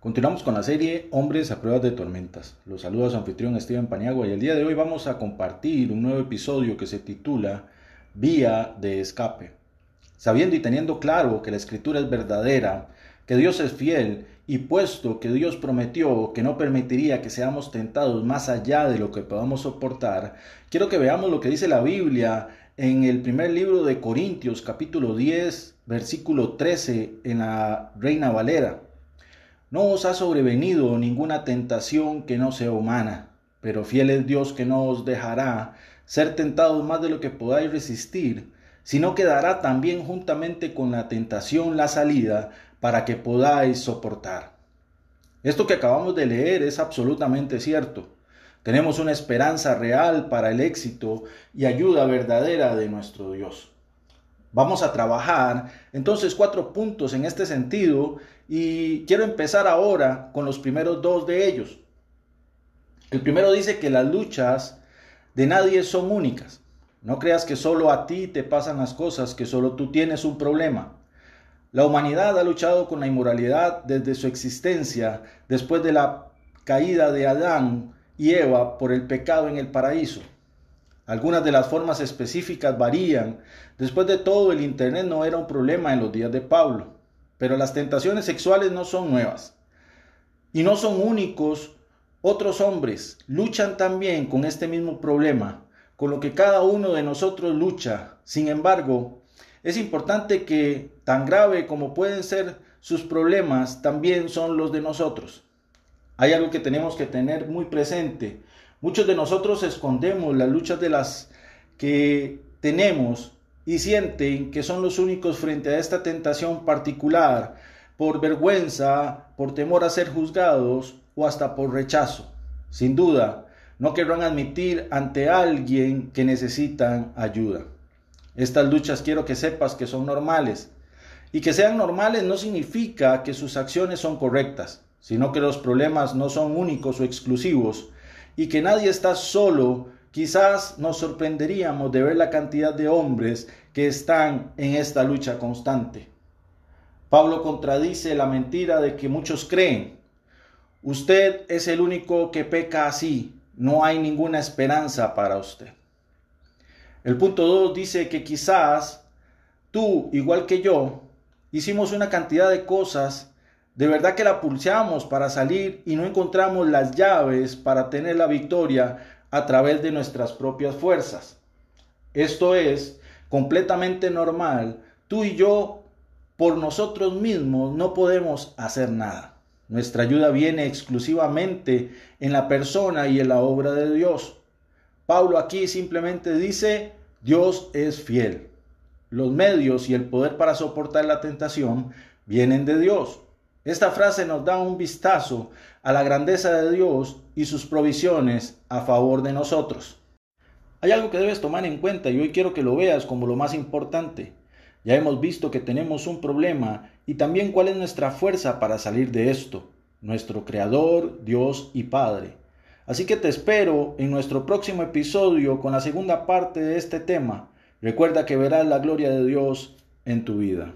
Continuamos con la serie Hombres a pruebas de tormentas. Los saluda su anfitrión Steven Paniagua y el día de hoy vamos a compartir un nuevo episodio que se titula Vía de escape. Sabiendo y teniendo claro que la escritura es verdadera, que Dios es fiel y puesto que Dios prometió que no permitiría que seamos tentados más allá de lo que podamos soportar, quiero que veamos lo que dice la Biblia en el primer libro de Corintios capítulo 10 versículo 13 en la Reina Valera. No os ha sobrevenido ninguna tentación que no sea humana, pero fiel es Dios que no os dejará ser tentados más de lo que podáis resistir, sino que dará también juntamente con la tentación la salida para que podáis soportar. Esto que acabamos de leer es absolutamente cierto. Tenemos una esperanza real para el éxito y ayuda verdadera de nuestro Dios. Vamos a trabajar entonces cuatro puntos en este sentido y quiero empezar ahora con los primeros dos de ellos. El primero dice que las luchas de nadie son únicas. No creas que solo a ti te pasan las cosas, que solo tú tienes un problema. La humanidad ha luchado con la inmoralidad desde su existencia, después de la caída de Adán y Eva por el pecado en el paraíso. Algunas de las formas específicas varían. Después de todo, el Internet no era un problema en los días de Pablo. Pero las tentaciones sexuales no son nuevas. Y no son únicos. Otros hombres luchan también con este mismo problema, con lo que cada uno de nosotros lucha. Sin embargo, es importante que tan grave como pueden ser sus problemas, también son los de nosotros. Hay algo que tenemos que tener muy presente. Muchos de nosotros escondemos las luchas de las que tenemos y sienten que son los únicos frente a esta tentación particular por vergüenza, por temor a ser juzgados o hasta por rechazo. Sin duda, no querrán admitir ante alguien que necesitan ayuda. Estas luchas quiero que sepas que son normales. Y que sean normales no significa que sus acciones son correctas, sino que los problemas no son únicos o exclusivos y que nadie está solo, quizás nos sorprenderíamos de ver la cantidad de hombres que están en esta lucha constante. Pablo contradice la mentira de que muchos creen. Usted es el único que peca así, no hay ninguna esperanza para usted. El punto 2 dice que quizás tú, igual que yo, hicimos una cantidad de cosas de verdad que la pulseamos para salir y no encontramos las llaves para tener la victoria a través de nuestras propias fuerzas. Esto es completamente normal. Tú y yo, por nosotros mismos, no podemos hacer nada. Nuestra ayuda viene exclusivamente en la persona y en la obra de Dios. Pablo aquí simplemente dice, Dios es fiel. Los medios y el poder para soportar la tentación vienen de Dios. Esta frase nos da un vistazo a la grandeza de Dios y sus provisiones a favor de nosotros. Hay algo que debes tomar en cuenta y hoy quiero que lo veas como lo más importante. Ya hemos visto que tenemos un problema y también cuál es nuestra fuerza para salir de esto, nuestro Creador, Dios y Padre. Así que te espero en nuestro próximo episodio con la segunda parte de este tema. Recuerda que verás la gloria de Dios en tu vida.